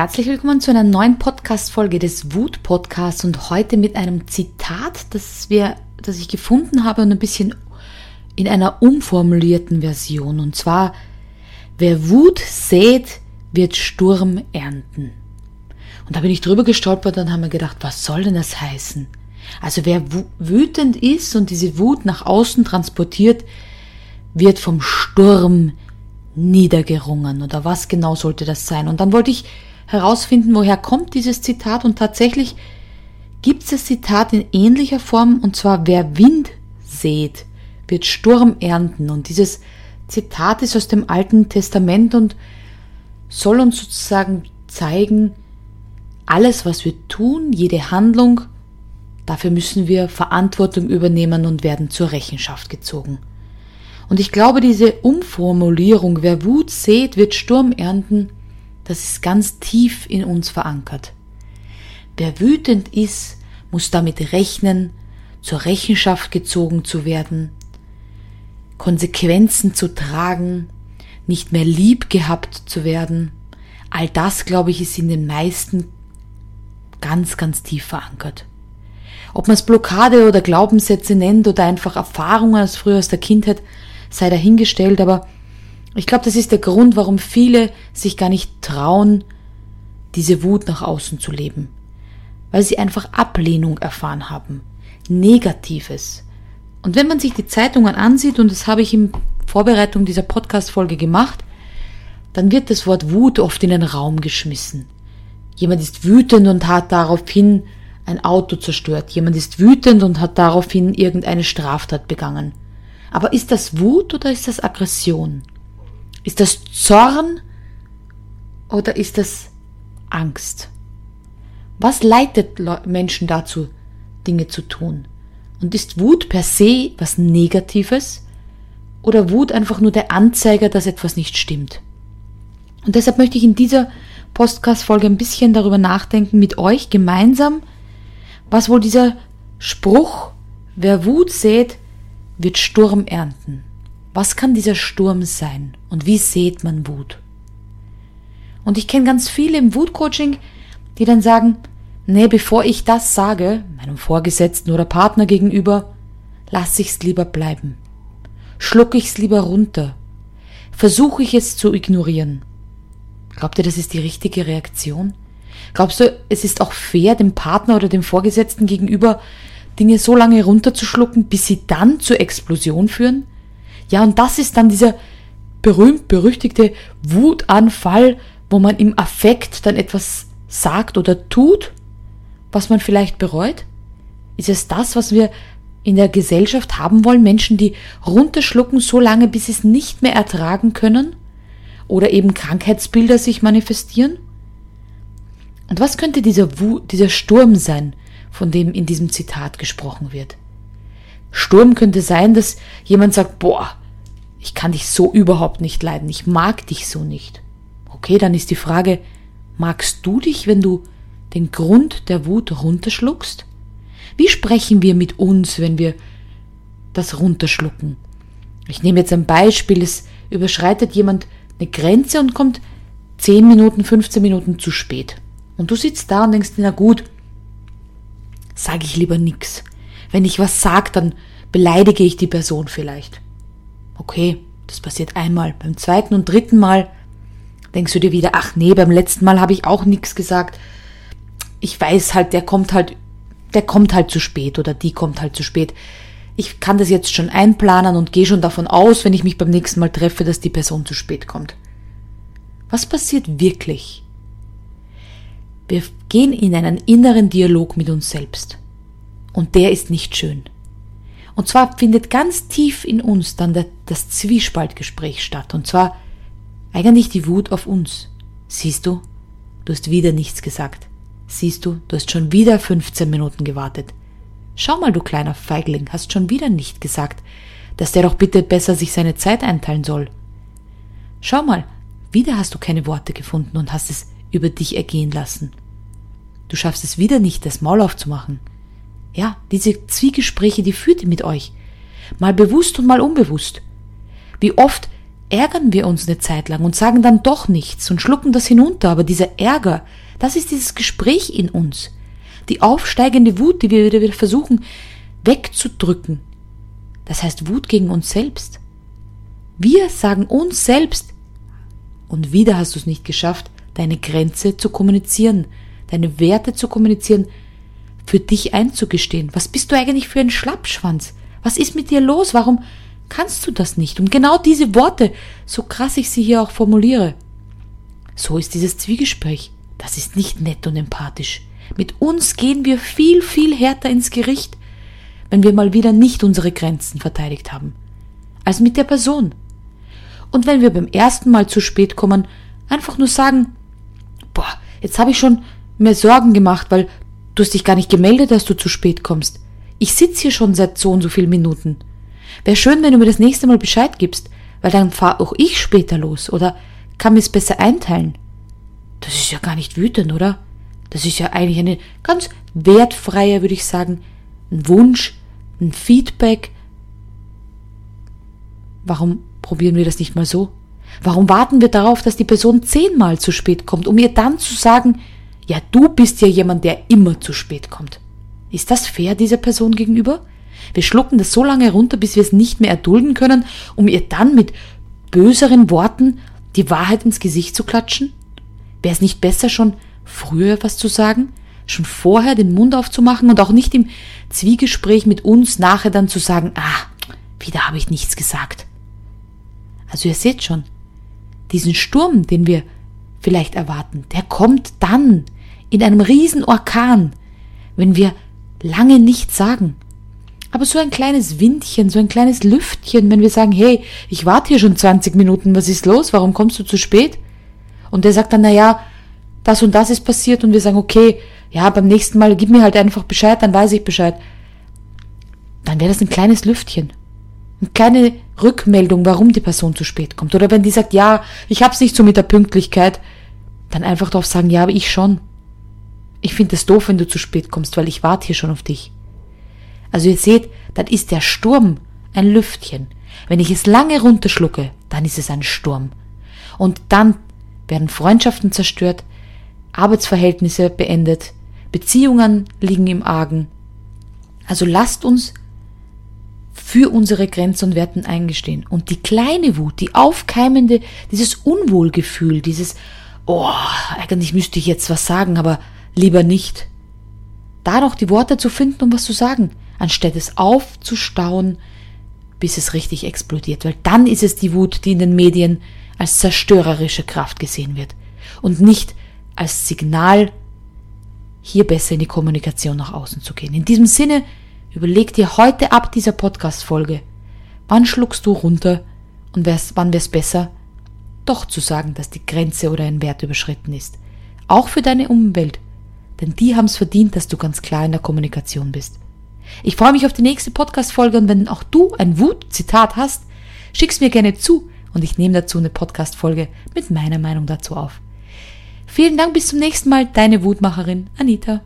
Herzlich willkommen zu einer neuen Podcast-Folge des Wut-Podcasts und heute mit einem Zitat, das wir, das ich gefunden habe und ein bisschen in einer umformulierten Version. Und zwar, wer Wut sät, wird Sturm ernten. Und da bin ich drüber gestolpert und habe mir gedacht, was soll denn das heißen? Also wer wütend ist und diese Wut nach außen transportiert, wird vom Sturm niedergerungen oder was genau sollte das sein? Und dann wollte ich herausfinden, woher kommt dieses Zitat und tatsächlich gibt es das Zitat in ähnlicher Form und zwar wer Wind sät, wird Sturm ernten und dieses Zitat ist aus dem Alten Testament und soll uns sozusagen zeigen, alles, was wir tun, jede Handlung, dafür müssen wir Verantwortung übernehmen und werden zur Rechenschaft gezogen. Und ich glaube, diese Umformulierung, wer Wut sät, wird Sturm ernten, das ist ganz tief in uns verankert. Wer wütend ist, muss damit rechnen, zur Rechenschaft gezogen zu werden, Konsequenzen zu tragen, nicht mehr lieb gehabt zu werden. All das, glaube ich, ist in den meisten ganz, ganz tief verankert. Ob man es Blockade oder Glaubenssätze nennt oder einfach Erfahrungen aus früher aus der Kindheit, sei dahingestellt, aber ich glaube, das ist der Grund, warum viele sich gar nicht trauen, diese Wut nach außen zu leben. Weil sie einfach Ablehnung erfahren haben. Negatives. Und wenn man sich die Zeitungen ansieht, und das habe ich in Vorbereitung dieser Podcast-Folge gemacht, dann wird das Wort Wut oft in den Raum geschmissen. Jemand ist wütend und hat daraufhin ein Auto zerstört. Jemand ist wütend und hat daraufhin irgendeine Straftat begangen. Aber ist das Wut oder ist das Aggression? Ist das Zorn oder ist das Angst? Was leitet Menschen dazu, Dinge zu tun? Und ist Wut per se was Negatives oder Wut einfach nur der Anzeiger, dass etwas nicht stimmt? Und deshalb möchte ich in dieser Podcast-Folge ein bisschen darüber nachdenken mit euch gemeinsam, was wohl dieser Spruch, wer Wut sät, wird Sturm ernten. Was kann dieser Sturm sein und wie sieht man Wut? Und ich kenne ganz viele im Wutcoaching, die dann sagen, nee, bevor ich das sage, meinem Vorgesetzten oder Partner gegenüber, lass ich's lieber bleiben. Schluck ich's lieber runter. Versuche ich es zu ignorieren. Glaubt ihr, das ist die richtige Reaktion? Glaubst du, es ist auch fair, dem Partner oder dem Vorgesetzten gegenüber Dinge so lange runterzuschlucken, bis sie dann zur Explosion führen? Ja, und das ist dann dieser berühmt-berüchtigte Wutanfall, wo man im Affekt dann etwas sagt oder tut, was man vielleicht bereut? Ist es das, was wir in der Gesellschaft haben wollen? Menschen, die runterschlucken so lange, bis sie es nicht mehr ertragen können? Oder eben Krankheitsbilder sich manifestieren? Und was könnte dieser, Wut, dieser Sturm sein, von dem in diesem Zitat gesprochen wird? Sturm könnte sein, dass jemand sagt, boah, ich kann dich so überhaupt nicht leiden, ich mag dich so nicht. Okay, dann ist die Frage, magst du dich, wenn du den Grund der Wut runterschluckst? Wie sprechen wir mit uns, wenn wir das runterschlucken? Ich nehme jetzt ein Beispiel, es überschreitet jemand eine Grenze und kommt 10 Minuten, 15 Minuten zu spät. Und du sitzt da und denkst, na gut, sage ich lieber nix. Wenn ich was sag, dann beleidige ich die Person vielleicht. Okay, das passiert einmal. Beim zweiten und dritten Mal denkst du dir wieder, ach nee, beim letzten Mal habe ich auch nichts gesagt. Ich weiß halt, der kommt halt, der kommt halt zu spät oder die kommt halt zu spät. Ich kann das jetzt schon einplanen und gehe schon davon aus, wenn ich mich beim nächsten Mal treffe, dass die Person zu spät kommt. Was passiert wirklich? Wir gehen in einen inneren Dialog mit uns selbst. Und der ist nicht schön. Und zwar findet ganz tief in uns dann das Zwiespaltgespräch statt. Und zwar eigentlich die Wut auf uns. Siehst du, du hast wieder nichts gesagt. Siehst du, du hast schon wieder 15 Minuten gewartet. Schau mal, du kleiner Feigling, hast schon wieder nicht gesagt, dass der doch bitte besser sich seine Zeit einteilen soll. Schau mal, wieder hast du keine Worte gefunden und hast es über dich ergehen lassen. Du schaffst es wieder nicht, das Maul aufzumachen. Ja, diese Zwiegespräche, die führt ihr mit euch. Mal bewusst und mal unbewusst. Wie oft ärgern wir uns eine Zeit lang und sagen dann doch nichts und schlucken das hinunter, aber dieser Ärger, das ist dieses Gespräch in uns. Die aufsteigende Wut, die wir wieder versuchen wegzudrücken. Das heißt Wut gegen uns selbst. Wir sagen uns selbst, und wieder hast du es nicht geschafft, deine Grenze zu kommunizieren, deine Werte zu kommunizieren, für dich einzugestehen. Was bist du eigentlich für ein Schlappschwanz? Was ist mit dir los? Warum kannst du das nicht? Und genau diese Worte, so krass ich sie hier auch formuliere. So ist dieses Zwiegespräch. Das ist nicht nett und empathisch. Mit uns gehen wir viel, viel härter ins Gericht, wenn wir mal wieder nicht unsere Grenzen verteidigt haben, als mit der Person. Und wenn wir beim ersten Mal zu spät kommen, einfach nur sagen, boah, jetzt habe ich schon mir Sorgen gemacht, weil du hast dich gar nicht gemeldet, dass du zu spät kommst. Ich sitz hier schon seit so und so vielen Minuten. Wäre schön, wenn du mir das nächste Mal Bescheid gibst, weil dann fahr auch ich später los oder kann mir es besser einteilen. Das ist ja gar nicht wütend, oder? Das ist ja eigentlich eine ganz wertfreie, würde ich sagen, ein Wunsch, ein Feedback. Warum probieren wir das nicht mal so? Warum warten wir darauf, dass die Person zehnmal zu spät kommt, um ihr dann zu sagen, ja, du bist ja jemand, der immer zu spät kommt. Ist das fair dieser Person gegenüber? Wir schlucken das so lange runter, bis wir es nicht mehr erdulden können, um ihr dann mit böseren Worten die Wahrheit ins Gesicht zu klatschen? Wäre es nicht besser, schon früher was zu sagen? Schon vorher den Mund aufzumachen und auch nicht im Zwiegespräch mit uns nachher dann zu sagen, ah, wieder habe ich nichts gesagt. Also ihr seht schon, diesen Sturm, den wir vielleicht erwarten, der kommt dann in einem Riesenorkan, wenn wir lange nichts sagen. Aber so ein kleines Windchen, so ein kleines Lüftchen, wenn wir sagen, hey, ich warte hier schon 20 Minuten, was ist los? Warum kommst du zu spät? Und der sagt dann, na ja, das und das ist passiert und wir sagen, okay, ja, beim nächsten Mal gib mir halt einfach Bescheid, dann weiß ich Bescheid. Dann wäre das ein kleines Lüftchen. Eine kleine Rückmeldung, warum die Person zu spät kommt. Oder wenn die sagt, ja, ich hab's nicht so mit der Pünktlichkeit, dann einfach darauf sagen, ja, aber ich schon. Ich finde es doof, wenn du zu spät kommst, weil ich warte hier schon auf dich. Also ihr seht, dann ist der Sturm ein Lüftchen. Wenn ich es lange runterschlucke, dann ist es ein Sturm. Und dann werden Freundschaften zerstört, Arbeitsverhältnisse beendet, Beziehungen liegen im Argen. Also lasst uns für unsere Grenzen und Werten eingestehen. Und die kleine Wut, die aufkeimende, dieses Unwohlgefühl, dieses, oh, eigentlich müsste ich jetzt was sagen, aber lieber nicht. Da noch die Worte zu finden, um was zu sagen, anstatt es aufzustauen, bis es richtig explodiert. Weil dann ist es die Wut, die in den Medien als zerstörerische Kraft gesehen wird und nicht als Signal, hier besser in die Kommunikation nach außen zu gehen. In diesem Sinne, überleg dir heute ab dieser Podcast-Folge, wann schluckst du runter und wär's, wann wär's besser, doch zu sagen, dass die Grenze oder ein Wert überschritten ist. Auch für deine Umwelt. Denn die haben's verdient, dass du ganz klar in der Kommunikation bist. Ich freue mich auf die nächste Podcast-Folge und wenn auch du ein Wut-Zitat hast, schick's mir gerne zu und ich nehme dazu eine Podcast-Folge mit meiner Meinung dazu auf. Vielen Dank, bis zum nächsten Mal, deine Wutmacherin Anita.